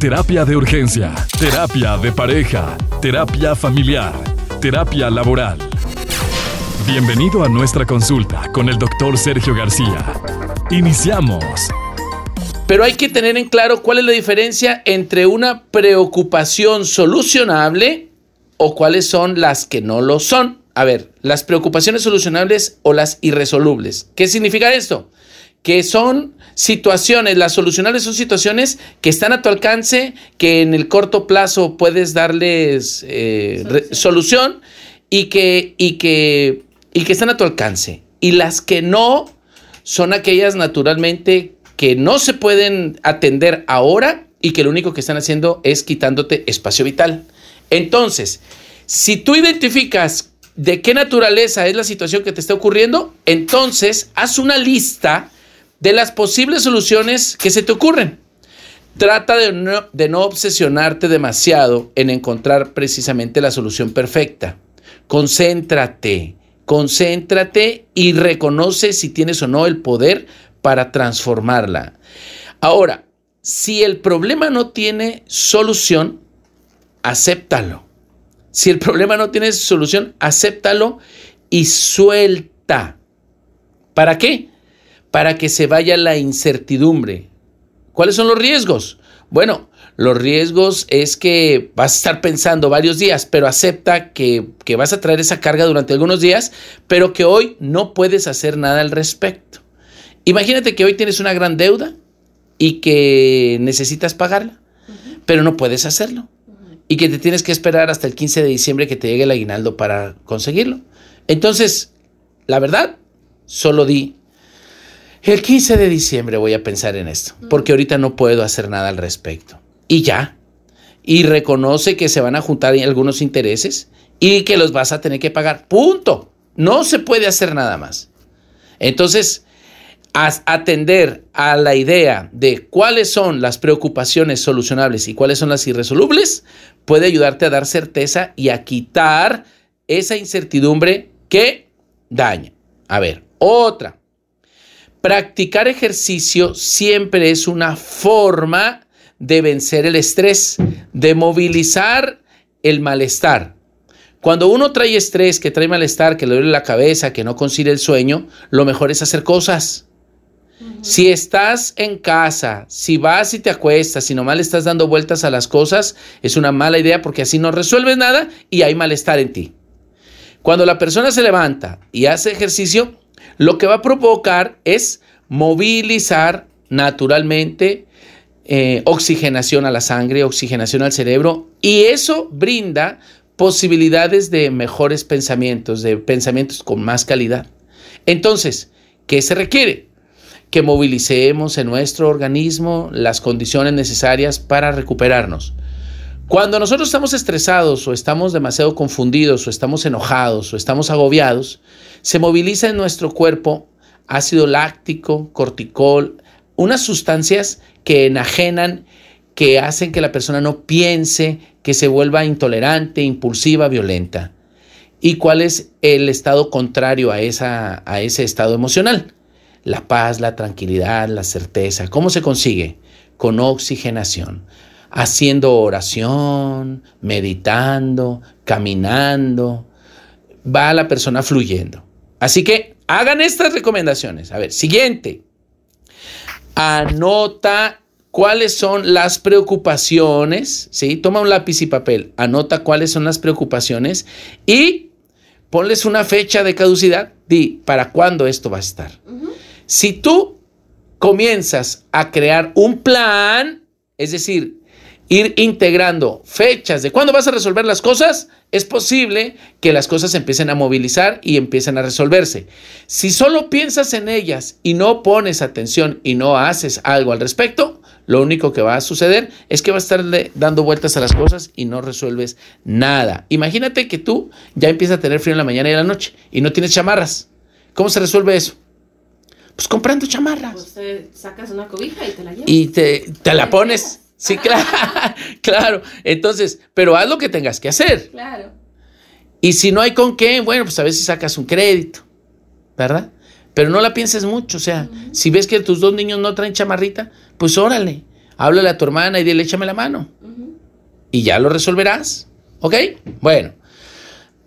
Terapia de urgencia, terapia de pareja, terapia familiar, terapia laboral. Bienvenido a nuestra consulta con el doctor Sergio García. Iniciamos. Pero hay que tener en claro cuál es la diferencia entre una preocupación solucionable o cuáles son las que no lo son. A ver, las preocupaciones solucionables o las irresolubles. ¿Qué significa esto? Que son situaciones, las solucionables son situaciones que están a tu alcance, que en el corto plazo puedes darles eh, solución y que, y, que, y que están a tu alcance. Y las que no son aquellas naturalmente que no se pueden atender ahora y que lo único que están haciendo es quitándote espacio vital. Entonces, si tú identificas de qué naturaleza es la situación que te está ocurriendo, entonces haz una lista de las posibles soluciones que se te ocurren. Trata de no, obsesionarte demasiado en encontrar precisamente la solución perfecta. Concéntrate, concéntrate y reconoce si tienes o no el poder para transformarla. Ahora, si el problema no tiene solución, acéptalo. Si el problema no tiene solución, acéptalo y suelta. ¿Para qué? Para que se vaya la incertidumbre. ¿Cuáles son los riesgos? Bueno, los riesgos es que vas a estar pensando varios días, pero acepta que, que, vas a traer esa carga durante algunos días, pero que hoy no puedes hacer nada al respecto. Imagínate que hoy tienes una gran deuda y que necesitas pagarla, pero no puedes hacerlo. Y que te tienes que esperar hasta el 15 de diciembre que te llegue el aguinaldo para conseguirlo. Entonces, la verdad, solo di, el 15 de diciembre voy a pensar en esto, porque ahorita no puedo hacer nada al respecto. Y ya. Y reconoce que se van a juntar algunos intereses y que los vas a tener que pagar. Punto. No se puede hacer nada más. Entonces, atender a la idea de cuáles son las preocupaciones solucionables y cuáles son las irresolubles puede ayudarte a dar certeza y a quitar esa incertidumbre que daña. A ver, otra. Practicar ejercicio siempre es una forma de vencer el estrés, de movilizar el malestar. Cuando uno trae estrés, que trae malestar, que le duele la cabeza, que no consigue el sueño, lo mejor es hacer cosas. Si estás en casa, si vas y te acuestas, si nomás le estás dando vueltas a las cosas, es una mala idea porque así no resuelves nada y hay malestar en ti. Cuando la persona se levanta y hace ejercicio, lo que va a provocar es movilizar naturalmente eh, oxigenación a la sangre, oxigenación al cerebro, y eso brinda posibilidades de mejores pensamientos, de pensamientos con más calidad. Entonces, ¿qué se requiere? Que movilicemos en nuestro organismo las condiciones necesarias para recuperarnos. Cuando nosotros estamos estresados o estamos demasiado confundidos o estamos enojados o estamos agobiados, se moviliza en nuestro cuerpo ácido láctico, corticol, unas sustancias que enajenan, que hacen que la persona no piense, que se vuelva intolerante, impulsiva, violenta. ¿Y cuál es el estado contrario a, esa, a ese estado emocional? La paz, la tranquilidad, la certeza. ¿Cómo se consigue? Con oxigenación haciendo oración, meditando, caminando, va la persona fluyendo. Así que hagan estas recomendaciones. A ver, siguiente. Anota cuáles son las preocupaciones, ¿sí? Toma un lápiz y papel, anota cuáles son las preocupaciones y ponles una fecha de caducidad, di para cuándo esto va a estar. Si tú comienzas a crear un plan, es decir, ir integrando fechas de cuándo vas a resolver las cosas, es posible que las cosas empiecen a movilizar y empiecen a resolverse. Si solo piensas en ellas y no pones atención y no haces algo al respecto, lo único que va a suceder es que vas a estar dando vueltas a las cosas y no resuelves nada. Imagínate que tú ya empiezas a tener frío en la mañana y en la noche y no tienes chamarras. ¿Cómo se resuelve eso? Pues comprando chamarras. Pues te sacas una cobija y te la llevas. Y te, te la pones. Sí, claro, claro. Entonces, pero haz lo que tengas que hacer. Claro. Y si no hay con qué, bueno, pues a veces sacas un crédito, ¿verdad? Pero no la pienses mucho, o sea, si ves que tus dos niños no traen chamarrita, pues órale, Háblale a tu hermana y dile, échame la mano. Y ya lo resolverás. ¿Ok? Bueno.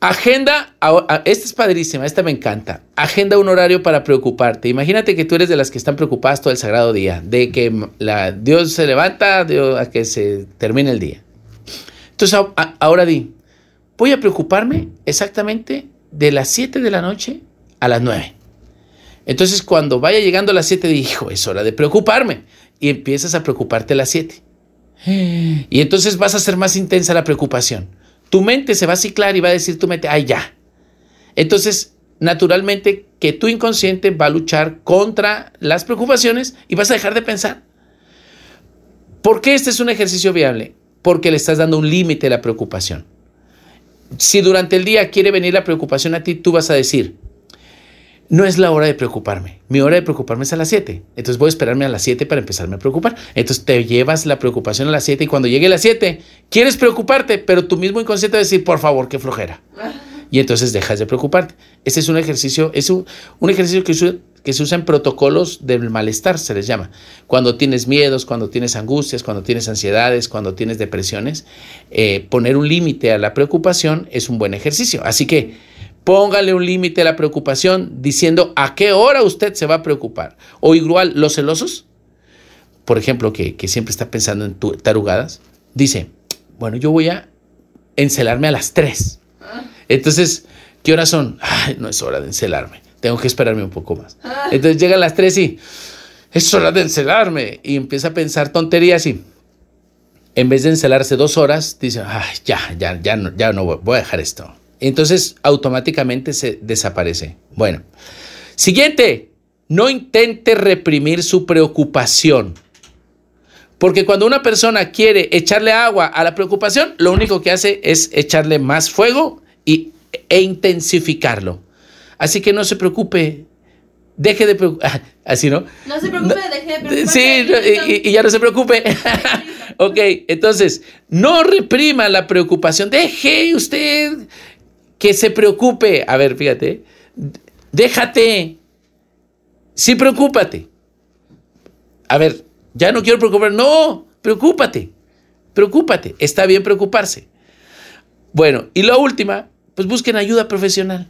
Agenda, esta es padrísima, esta me encanta. Agenda un horario para preocuparte. Imagínate que tú eres de las que están preocupadas todo el sagrado día, de que la, Dios se levanta a que se termine el día. Entonces ahora di, voy a preocuparme exactamente de las 7 de la noche a las 9. Entonces cuando vaya llegando a las 7, dijo, es hora de preocuparme. Y empiezas a preocuparte a las 7. Y entonces vas a ser más intensa la preocupación tu mente se va a ciclar y va a decir tu mente, ay, ya. Entonces, naturalmente que tu inconsciente va a luchar contra las preocupaciones y vas a dejar de pensar. ¿Por qué este es un ejercicio viable? Porque le estás dando un límite a la preocupación. Si durante el día quiere venir la preocupación a ti, tú vas a decir, no es la hora de preocuparme. Mi hora de preocuparme es a las 7. Entonces voy a esperarme a las 7 para empezarme a preocupar. Entonces te llevas la preocupación a las 7 y cuando llegue a las 7 quieres preocuparte, pero tu mismo inconsciente va a decir, por favor, qué flojera. Y entonces dejas de preocuparte. Ese es un ejercicio, es un, ejercicio que, que se usa en protocolos del malestar, se les llama. Cuando tienes miedos, cuando tienes angustias, cuando tienes ansiedades, cuando tienes depresiones, eh, poner un límite a la preocupación es un buen ejercicio. Así que Póngale un límite a la preocupación diciendo a qué hora usted se va a preocupar. O igual, los celosos, por ejemplo, que, siempre está pensando en tarugadas, dice, bueno, yo voy a encelarme a las 3. Entonces, ¿qué horas son? Ay, no es hora de encelarme. Tengo que esperarme un poco más. Entonces llega a las 3 y es hora de encelarme. Y empieza a pensar tonterías y en vez de encelarse dos horas, dice, ay, ya, ya, ya no, ya no voy a dejar esto. Entonces automáticamente se desaparece. Bueno, siguiente, no intente reprimir su preocupación. Porque cuando una persona quiere echarle agua a la preocupación, lo único que hace es echarle más fuego y, e intensificarlo. Así que no se preocupe, deje de preocuparse. Así, ¿no? No se preocupe, deje de preocuparse. Sí, y, y, ya no se preocupe. ok, entonces, no reprima la preocupación. Deje usted que se preocupe. A ver, fíjate, déjate. Sí, preocúpate. A ver, ya no quiero preocupar. No, preocúpate. Preocúpate. Está bien preocuparse. Bueno, y la última, pues busquen ayuda profesional.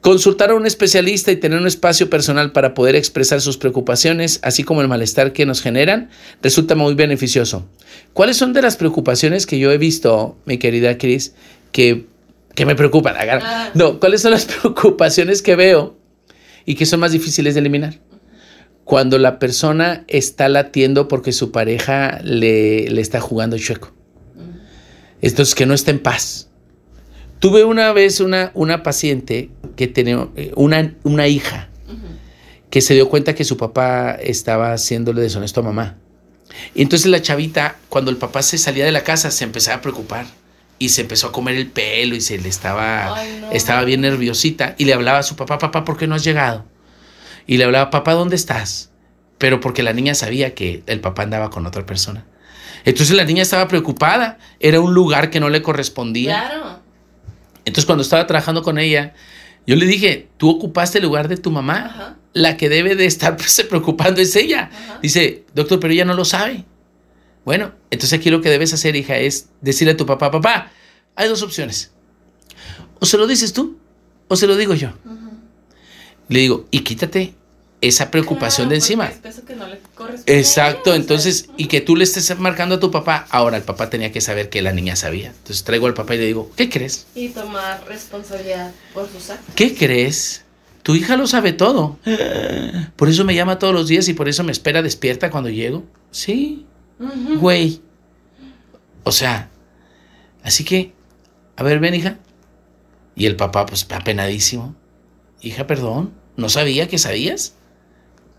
Consultar a un especialista y tener un espacio personal para poder expresar sus preocupaciones, así como el malestar que nos generan, resulta muy beneficioso. ¿Cuáles son de las preocupaciones que yo he visto, mi querida Cris, que que me preocupan. Ah. No, ¿cuáles son las preocupaciones que veo y que son más difíciles de eliminar? Cuando la persona está latiendo porque su pareja le, le está jugando chueco. Entonces, que no está en paz. Tuve una vez una, una paciente que tenía eh, una, una hija que se dio cuenta que su papá estaba haciéndole deshonesto a mamá. Y entonces la chavita, cuando el papá se salía de la casa, se empezaba a preocupar y se empezó a comer el pelo y se le estaba, estaba bien nerviosita y le hablaba a su papá, papá, ¿por qué no has llegado? Y le hablaba, papá, ¿dónde estás? Pero porque la niña sabía que el papá andaba con otra persona. Entonces la niña estaba preocupada, era un lugar que no le correspondía. Claro. Entonces cuando estaba trabajando con ella, yo le dije, tú ocupaste el lugar de tu mamá, la que debe de estar pues, preocupando es ella. Dice, doctor, pero ella no lo sabe. Bueno, entonces aquí lo que debes hacer, hija, es decirle a tu papá, papá, hay dos opciones. O se lo dices tú, o se lo digo yo. Le digo, y quítate esa preocupación de encima. Exacto, entonces, y que tú le estés marcando a tu papá. Ahora, el papá tenía que saber que la niña sabía. Entonces traigo al papá y le digo, ¿qué crees? Y tomar responsabilidad por sus actos. ¿Qué crees? Tu hija lo sabe todo. Por eso me llama todos los días y por eso me espera despierta cuando llego. Sí, Güey. O sea, así que, a ver, ven, hija. Y el papá, pues, apenadísimo. Hija, perdón, no sabía que sabías.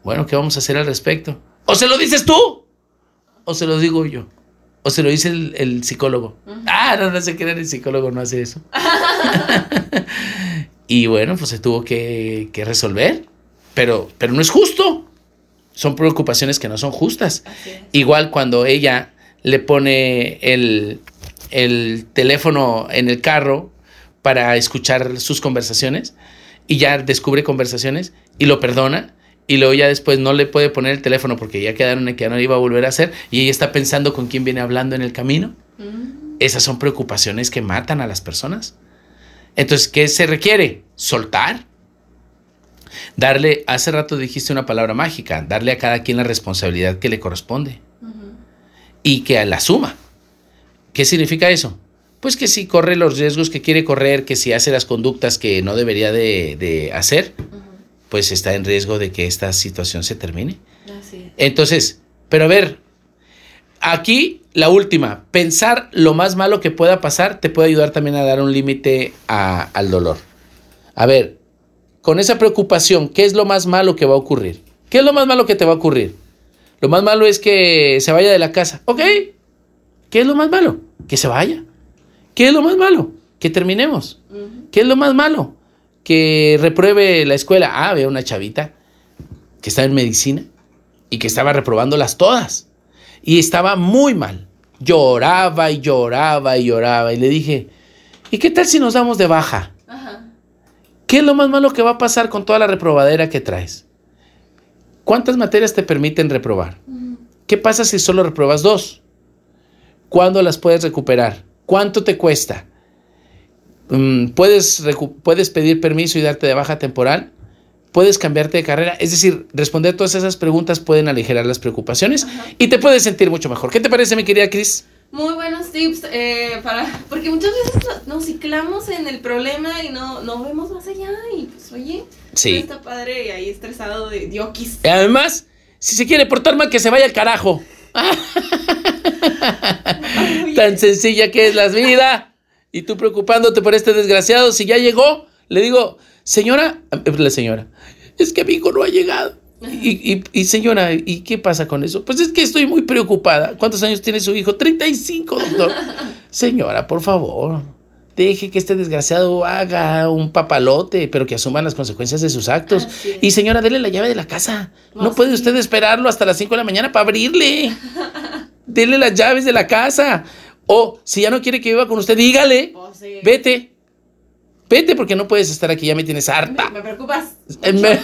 Bueno, ¿qué vamos a hacer al respecto? ¿O se lo dices tú? ¿O se lo digo yo? ¿O se lo dice el, psicólogo? Ah, no, no se crean, el psicólogo no hace eso. y bueno, pues se tuvo que, que resolver. Pero, pero no es justo son preocupaciones que no son justas. Igual cuando ella le pone el, teléfono en el carro para escuchar sus conversaciones y ya descubre conversaciones y lo perdona y luego ya después no le puede poner el teléfono porque ya quedaron en que ya no iba a volver a hacer y ella está pensando con quién viene hablando en el camino. Mm. Esas son preocupaciones que matan a las personas. Entonces, ¿qué se requiere? Soltar. Darle, hace rato dijiste una palabra mágica, darle a cada quien la responsabilidad que le corresponde y que la suma. ¿Qué significa eso? Pues que si corre los riesgos que quiere correr, que si hace las conductas que no debería de, de hacer, pues está en riesgo de que esta situación se termine. Así es. Entonces, pero a ver, aquí la última, pensar lo más malo que pueda pasar te puede ayudar también a dar un límite al dolor. A ver, con esa preocupación, ¿qué es lo más malo que va a ocurrir? ¿Qué es lo más malo que te va a ocurrir? Lo más malo es que se vaya de la casa. Ok, ¿qué es lo más malo? Que se vaya. ¿Qué es lo más malo? Que terminemos. ¿Qué es lo más malo? Que repruebe la escuela. Ah, veo una chavita que está en medicina y que estaba reprobándolas todas. Y estaba muy mal. Lloraba y lloraba y lloraba. Y le dije, ¿y qué tal si nos damos de baja? ¿Qué es lo más malo que va a pasar con toda la reprobadera que traes? ¿Cuántas materias te permiten reprobar? ¿Qué pasa si solo repruebas dos? ¿Cuándo las puedes recuperar? ¿Cuánto te cuesta? Mm, ¿Puedes, ¿Puedes pedir permiso y darte de baja temporal? ¿Puedes cambiarte de carrera? Es decir, responder todas esas preguntas pueden aligerar las preocupaciones Ajá. y te puedes sentir mucho mejor. ¿Qué te parece, mi querida Cris? Muy buenos tips eh, para porque muchas veces no- nos ciclamos en el problema y no, no vemos más allá y pues oye, Sí. está padre y ahí estresado de diokis. Además, si se quiere portar mal, que se vaya al carajo. Tan sencilla que es la vida. Y tú preocupándote por este desgraciado. Si ya llegó, le digo, señora, eh, la señora, es que mi hijo no ha llegado. Y, y- y, señora, ¿y qué pasa con eso? Pues es que estoy muy preocupada. ¿Cuántos años tiene su hijo? 35, doctor. señora, por favor, deje que este desgraciado haga un papalote, pero que asuman las consecuencias de sus actos. Y señora, dele la llave de la casa. No, No, puede sí. usted esperarlo hasta las 5 de la mañana para abrirle. Dele las llaves de la casa. O si ya no quiere que viva con usted, dígale, sí. vete. Vete porque no puedes estar aquí, ya me tienes harta. me preocupas. Eh, me- Me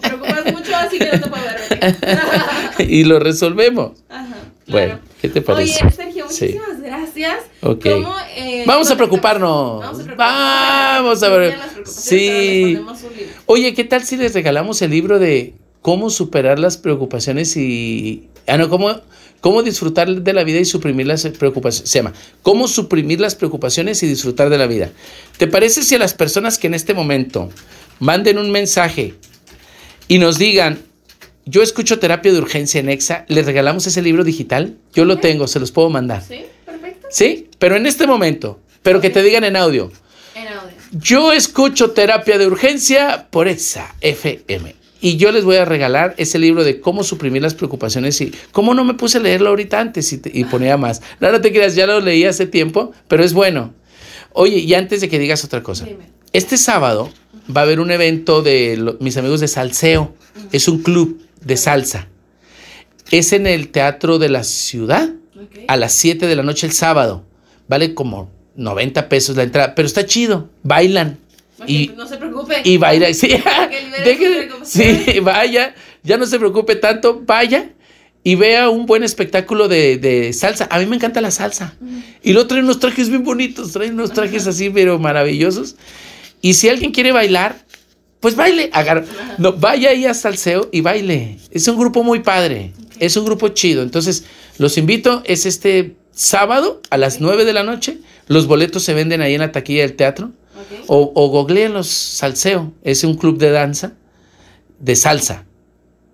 preocupas mucho, así que no te puedo ver. y lo resolvemos. Ajá, Bueno. ¿qué te parece? Oye, Sergio, Sí. muchísimas gracias. Ok. ¿Cómo, eh, Vamos a preocuparnos. Vamos a preocuparnos. Vamos a ver. Sí. Oye, ¿qué tal si les regalamos el libro de cómo superar las preocupaciones y... Ah, no, cómo, cómo disfrutar de la vida y suprimir las preocupaciones. Se llama, cómo suprimir las preocupaciones y disfrutar de la vida. ¿Te parece si a las personas que en este momento manden un mensaje y nos digan, yo escucho terapia de urgencia en EXA, les regalamos ese libro digital? Yo lo tengo, se los puedo mandar. ¿Sí? Perfecto. ¿Sí? Pero en este momento, pero que te digan en audio. En audio. Yo escucho terapia de urgencia por esa FM. Y yo les voy a regalar ese libro de cómo suprimir las preocupaciones y cómo no me puse a leerlo ahorita antes y, te- y ponía más. No, no te creas, ya lo leí hace tiempo, pero es bueno. Oye, y antes de que digas otra cosa, Dime. este sábado va a haber un evento de lo- mis amigos de Salseo. Es un club de salsa. Es en el Teatro de la Ciudad a las 7 de la noche el sábado. Vale como 90 pesos la entrada, pero está chido. Bailan. Y- no se preocupe. Y baila, deje sí, vaya, ya no se preocupe tanto, vaya y vea un buen espectáculo de, de salsa. A mí me encanta la salsa. Y luego traen unos trajes bien bonitos, traen unos trajes así, pero maravillosos. Y si alguien quiere bailar, pues baile, agar- no, vaya ahí a Salseo y baile. Es un grupo muy padre, es un grupo chido. Entonces, los invito, es este sábado a las 9 de la noche. Los boletos se venden ahí en la taquilla del teatro. Ok. O, o googleenlos Salseo, es un club de danza, de salsa,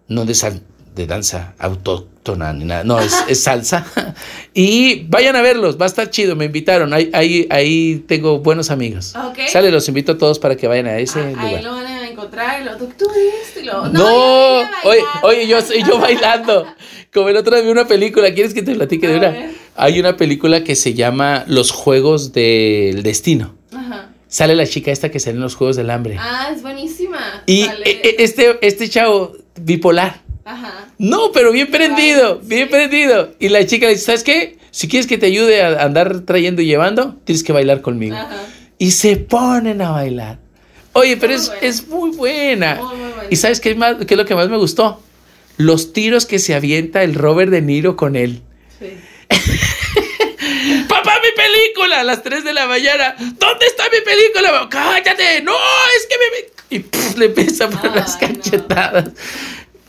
no de, sal- de danza autóctona ni nada, no, es, es salsa. Y vayan a verlos, va a estar chido, me invitaron, ahí, ahí, ahí tengo buenos amigos. Ok. Sale, los invito a todos para que vayan a ese Ah, ahí lugar. lo van a encontrar y lo tú, tú y lo. No, yo a oye, oye, yo, soy yo bailando. Como el otro día vi una película, ¿quieres que te platique de una? Hay una película que se llama Los Juegos del Destino. Ajá. Sale la chica esta que sale en los Juegos del Hambre. Ah, es buenísima. Y e- e- este, este chavo bipolar. Ajá. No, pero bien prendido, Ay, bien sí. prendido. Y la chica le dice, ¿sabes qué? Si quieres que te ayude a andar trayendo y llevando, tienes que bailar conmigo. Ajá. Y se ponen a bailar. Oye, pero Muy es, buena. es muy buena. Muy, muy buena. ¿Y sabes qué es, más, qué es lo que más me gustó? Los tiros que se avienta el Robert De Niro con él. Sí. ¡Papá, mi película! A las 3 de la mañana. ¿Dónde está mi película? ¡Cállate! ¡No! Es que me. Y pff, le empieza a poner Ay, las no.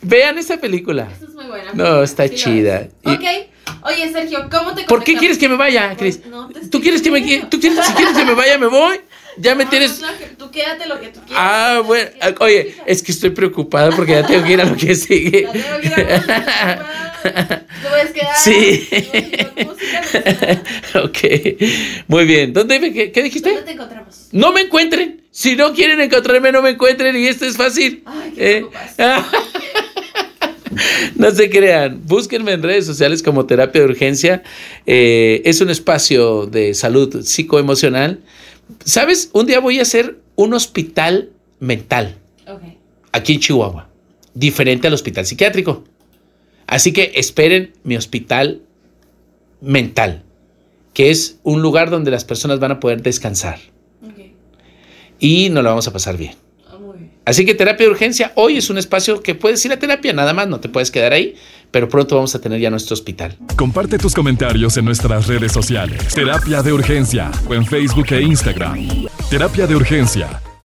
Vean esa película. Esa es muy buena. No, está Sí lo chida. Y- Ok. Oye, Sergio, ¿cómo te ¿Por qué quieres que me vaya, Cris? No te ¿Tú quieres que me. ¿Tú quieres, si quieres que me vaya, me voy? Ya me No, tienes. no, no, tú quédate lo que tú quieras. Ah, bueno. Oye, es que estoy preocupada porque ya tengo que ir a lo que sigue. Ya tengo que ir a ver, Te puedes quedar. Sí. Te puedes quedar no nada. ok. Muy bien. ¿Dónde me- qué, qué dijiste? ¿Dónde te encontramos? No me encuentren. Si no quieren encontrarme, no me encuentren. Y esto es fácil. Ay, qué Eh. No se crean, búsquenme en redes sociales como Terapia de Urgencia. Eh, es un espacio de salud psicoemocional. ¿Sabes? Un día voy a hacer un hospital mental aquí en Chihuahua, diferente al hospital psiquiátrico. Así que esperen mi hospital mental, que es un lugar donde las personas van a poder descansar y nos la vamos a pasar bien. Así que terapia de urgencia hoy es un espacio que puedes ir a terapia, nada más, no te puedes quedar ahí, pero pronto vamos a tener ya nuestro hospital. Comparte tus comentarios en nuestras redes sociales. Terapia de Urgencia o en Facebook e Instagram. Terapia de Urgencia